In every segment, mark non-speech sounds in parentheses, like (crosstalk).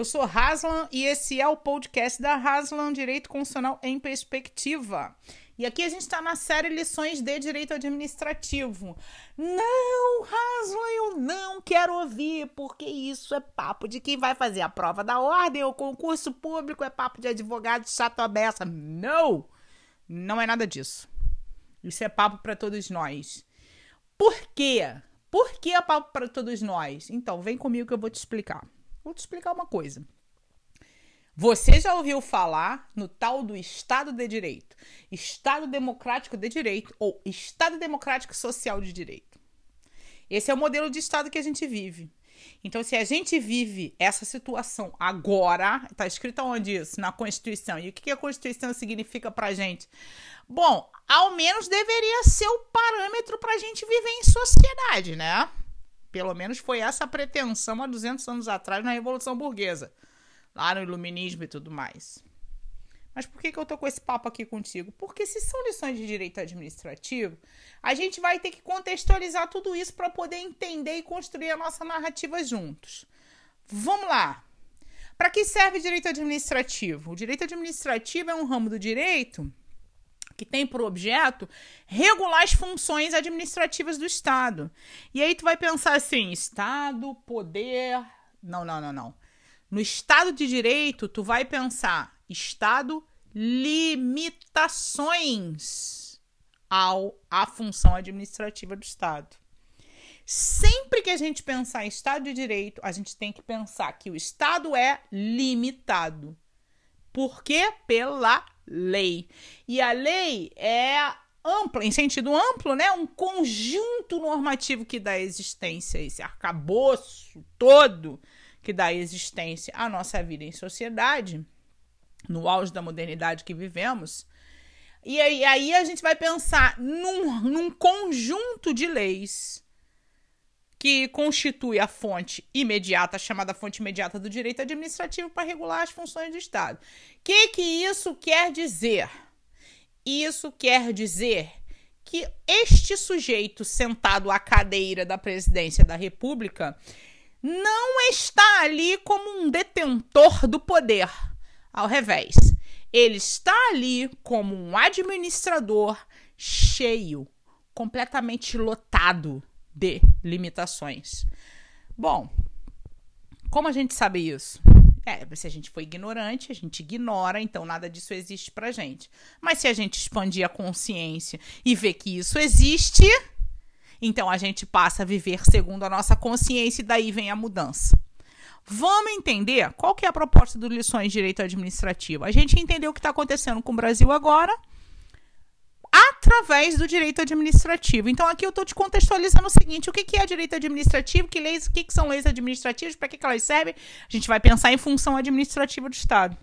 Eu sou Haslan e esse é o podcast da Haslan Direito Constitucional em Perspectiva. E aqui a gente está na série Lições de Direito Administrativo. Não, Haslan, eu não quero ouvir, porque isso é papo de quem vai fazer a prova da ordem, o concurso público, é papo de advogado chato aberta. Não! Não é nada disso. Isso é papo para todos nós. Por quê? Por que é papo para todos nós? Então, vem comigo que eu vou te explicar. Vou te explicar uma coisa. Você já ouviu falar no tal do Estado de Direito, Estado Democrático de Direito ou Estado Democrático Social de Direito? Esse é o modelo de Estado que a gente vive. Então, se a gente vive essa situação agora, está escrito onde isso? Na Constituição. E o que a Constituição significa para a gente? Bom, ao menos deveria ser o parâmetro para a gente viver em sociedade, né? Pelo menos foi essa a pretensão há 200 anos atrás na Revolução Burguesa, lá no Iluminismo e tudo mais. Mas por que, que eu tô com esse papo aqui contigo? Porque se são lições de direito administrativo, a gente vai ter que contextualizar tudo isso para poder entender e construir a nossa narrativa juntos. Vamos lá. Para que serve direito administrativo? O direito administrativo é um ramo do direito que tem por objeto regular as funções administrativas do Estado. E aí tu vai pensar assim, Estado, poder, não, não, não, não. No Estado de Direito, tu vai pensar Estado, limitações ao à função administrativa do Estado. Sempre que a gente pensar em Estado de Direito, a gente tem que pensar que o Estado é limitado. Por quê? Pela lei. E a lei é ampla, em sentido amplo, né? Um conjunto normativo que dá existência, esse arcabouço todo que dá existência à nossa vida em sociedade, no auge da modernidade que vivemos. E aí, aí a gente vai pensar num, num conjunto de leis que constitui a fonte imediata, chamada fonte imediata do direito administrativo, para regular as funções do Estado. O que, que isso quer dizer? Isso quer dizer que este sujeito sentado à cadeira da presidência da República não está ali como um detentor do poder. Ao revés, ele está ali como um administrador cheio, completamente lotado de limitações. Bom, como a gente sabe isso? É, se a gente for ignorante, a gente ignora, então nada disso existe pra gente. Mas se a gente expandir a consciência e ver que isso existe, então a gente passa a viver segundo a nossa consciência e daí vem a mudança. Vamos entender qual que é a proposta do Lições de Direito Administrativo. A gente entendeu o que está acontecendo com o Brasil agora através do direito administrativo. Então, aqui eu estou te contextualizando o seguinte: o que, que é direito administrativo, que leis, o que, que são leis administrativas, para que, que elas servem? A gente vai pensar em função administrativa do Estado.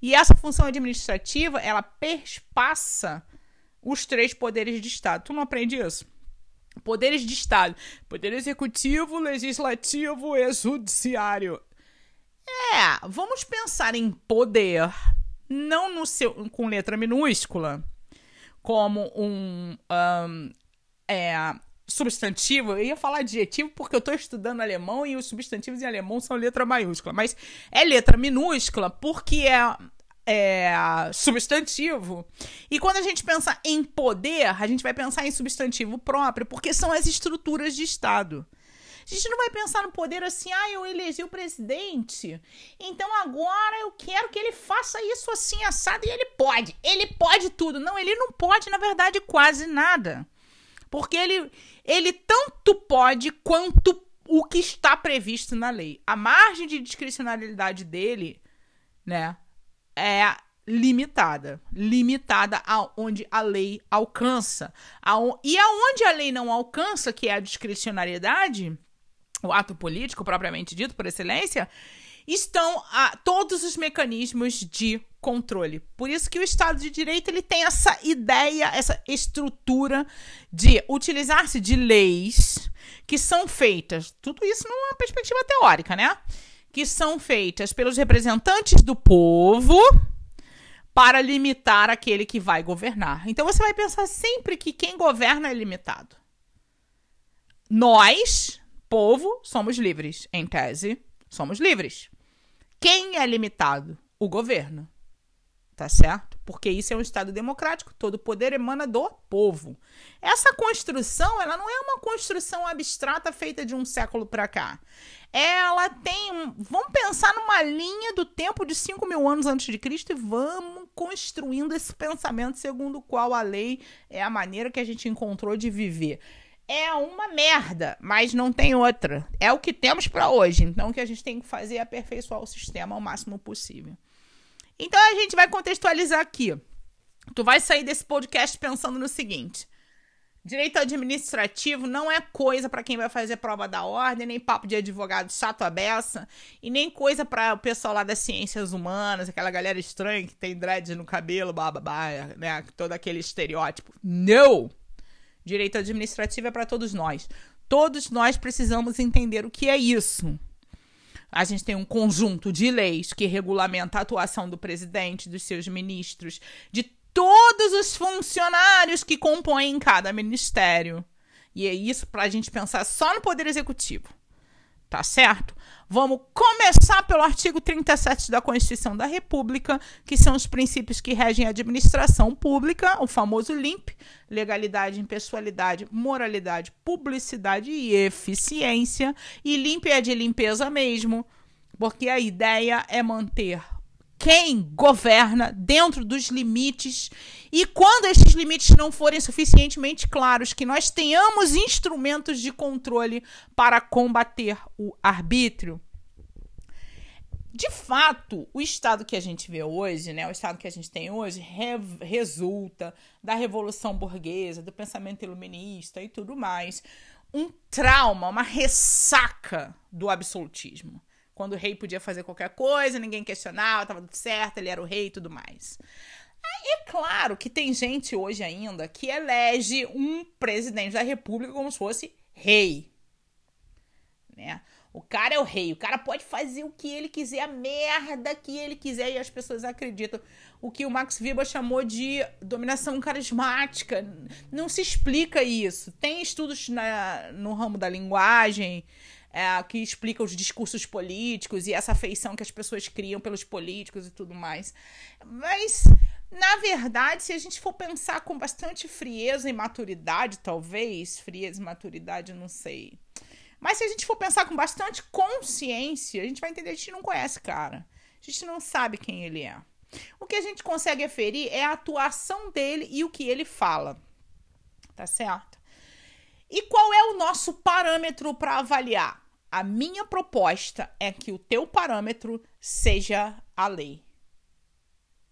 E essa função administrativa, ela perspassa os três poderes de Estado. Tu não aprende isso? Poderes de Estado: poder executivo, legislativo e judiciário. É, vamos pensar em poder, não no seu com letra minúscula, como um, um é, substantivo. Eu ia falar adjetivo porque eu estou estudando alemão e os substantivos em alemão são letra maiúscula. Mas é letra minúscula porque é, é substantivo. E quando a gente pensa em poder, a gente vai pensar em substantivo próprio, porque são as estruturas de Estado. A gente não vai pensar no poder assim, ah, eu elegi o presidente, então agora eu quero que ele faça isso assim, assado, e ele pode. Ele pode tudo. Não, ele não pode, na verdade, quase nada. Porque ele, ele tanto pode quanto o que está previsto na lei. A margem de discricionalidade dele, né, é limitada, limitada aonde a lei alcança. E aonde a lei não alcança, que é a discricionariedade, o ato político propriamente dito, por excelência, estão a, todos os mecanismos de controle. Por isso que o Estado de Direito ele tem essa ideia, essa estrutura de utilizar-se de leis que são feitas, tudo isso numa perspectiva teórica, né? Que são feitas pelos representantes do povo para limitar aquele que vai governar. Então você vai pensar sempre que quem governa é limitado. Nós, povo, somos livres. Em tese, somos livres. Quem é limitado? O governo. Tá certo? Porque isso é um Estado democrático, todo poder emana do povo. Essa construção, ela não é uma construção abstrata feita de um século para cá. Ela tem. Vamos pensar numa linha do tempo de 5 mil anos antes de Cristo e vamos construindo esse (laughs) pensamento segundo o qual a lei é a maneira que a gente encontrou de viver é uma merda, mas não tem outra. É o que temos para hoje. Então, o que a gente tem que fazer é aperfeiçoar o sistema ao máximo possível. Então, a gente vai contextualizar aqui. Tu vai sair desse podcast pensando no seguinte: direito administrativo não é coisa para quem vai fazer prova da ordem, nem papo de advogado chato a beça, e nem coisa para o pessoal lá das ciências humanas, aquela galera estranha que tem dread no cabelo, bababá, né? Todo aquele estereótipo. Não! Direito administrativo é para todos nós. Todos nós precisamos entender o que é isso. A gente tem um conjunto de leis que regulamenta a atuação do presidente, dos seus ministros, de todos os funcionários que compõem cada ministério. E é isso para a gente pensar só no Poder Executivo. Tá certo? Vamos começar pelo artigo 37 da Constituição da República, que são os princípios que regem a administração pública, o famoso LIMP, legalidade, impessoalidade, moralidade, publicidade e eficiência. E LIMP é de limpeza mesmo, porque a ideia é manter quem governa dentro dos limites e quando esses limites não forem suficientemente claros, que nós tenhamos instrumentos de controle para combater o arbítrio. De fato, o estado que a gente vê hoje, né, o estado que a gente tem hoje, re resulta da revolução burguesa, do pensamento iluminista e tudo mais, um trauma, uma ressaca do absolutismo quando o rei podia fazer qualquer coisa, ninguém questionava, estava tudo certo, ele era o rei e tudo mais. Aí é claro que tem gente hoje ainda que elege um presidente da república como se fosse rei. Né? O cara é o rei, o cara pode fazer o que ele quiser, a merda que ele quiser, e as pessoas acreditam. O que o Max Weber chamou de dominação carismática. Não se explica isso. Tem estudos na, no ramo da linguagem, é, que explica os discursos políticos e essa afeição que as pessoas criam pelos políticos e tudo mais. Mas, na verdade, se a gente for pensar com bastante frieza e maturidade, talvez, frieza e maturidade, não sei. Mas se a gente for pensar com bastante consciência, a gente vai entender que a gente não conhece cara. A gente não sabe quem ele é. O que a gente consegue aferir é a atuação dele e o que ele fala. Tá certo? E qual é o nosso parâmetro para avaliar? A minha proposta é que o teu parâmetro seja a lei.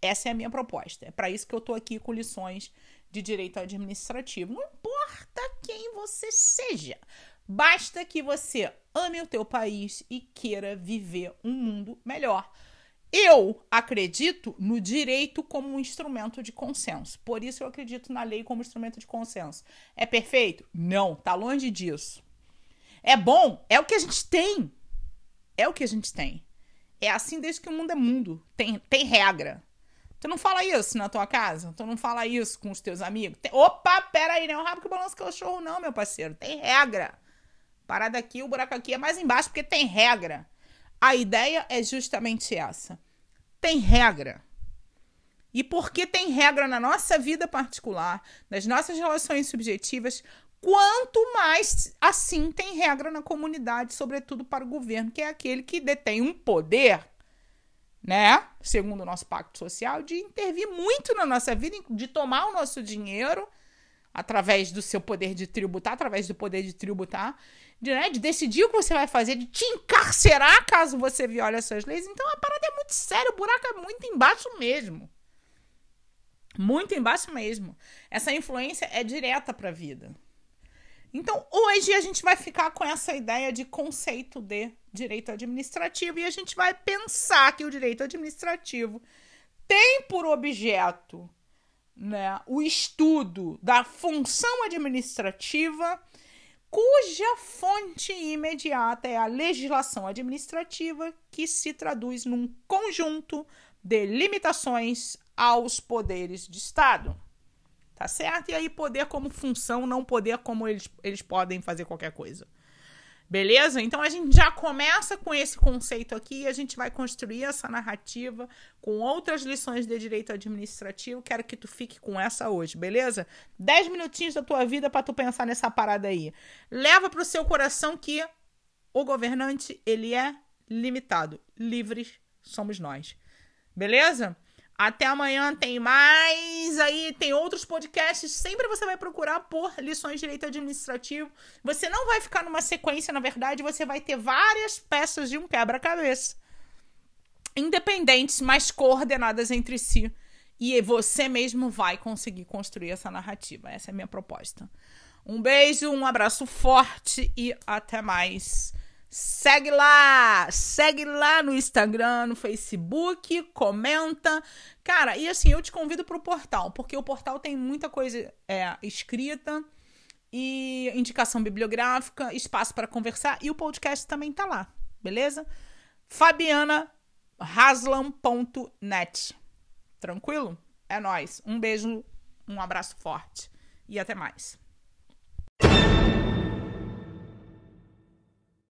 Essa é a minha proposta. É para isso que eu estou aqui com lições de direito administrativo. Não importa quem você seja. Basta que você ame o teu país e queira viver um mundo melhor. Eu acredito no direito como um instrumento de consenso. Por isso eu acredito na lei como instrumento de consenso. É perfeito? Não, tá longe disso. É bom, é o que a gente tem. É o que a gente tem. É assim desde que o mundo é mundo. Tem, tem regra. Tu não fala isso na tua casa? Tu não fala isso com os teus amigos? Tem... Opa, aí, não é o rabo que balança cachorro, não, meu parceiro. Tem regra. Parada aqui, o buraco aqui é mais embaixo porque tem regra. A ideia é justamente essa. Tem regra. E porque tem regra na nossa vida particular, nas nossas relações subjetivas, Quanto mais assim tem regra na comunidade, sobretudo para o governo, que é aquele que detém um poder, né? Segundo o nosso pacto social, de intervir muito na nossa vida, de tomar o nosso dinheiro através do seu poder de tributar, através do poder de tributar, de, né, de decidir o que você vai fazer, de te encarcerar caso você viole as suas leis. Então a parada é muito séria, o buraco é muito embaixo mesmo. Muito embaixo mesmo. Essa influência é direta para a vida. Então, hoje a gente vai ficar com essa ideia de conceito de direito administrativo e a gente vai pensar que o direito administrativo tem por objeto né, o estudo da função administrativa, cuja fonte imediata é a legislação administrativa, que se traduz num conjunto de limitações aos poderes de Estado. Tá certo? E aí, poder como função, não poder como eles, eles podem fazer qualquer coisa. Beleza? Então a gente já começa com esse conceito aqui e a gente vai construir essa narrativa com outras lições de direito administrativo. Quero que tu fique com essa hoje, beleza? Dez minutinhos da tua vida para tu pensar nessa parada aí. Leva pro seu coração que o governante, ele é limitado. Livres somos nós. Beleza? Até amanhã tem mais. Aí tem outros podcasts. Sempre você vai procurar por lições de direito administrativo. Você não vai ficar numa sequência, na verdade, você vai ter várias peças de um quebra-cabeça. Independentes, mas coordenadas entre si. E você mesmo vai conseguir construir essa narrativa. Essa é a minha proposta. Um beijo, um abraço forte e até mais. Segue lá, segue lá no Instagram, no Facebook, comenta. Cara, e assim, eu te convido para o portal, porque o portal tem muita coisa é, escrita e indicação bibliográfica, espaço para conversar e o podcast também tá lá, beleza? fabianahaslam.net. Tranquilo? É nós. Um beijo, um abraço forte e até mais.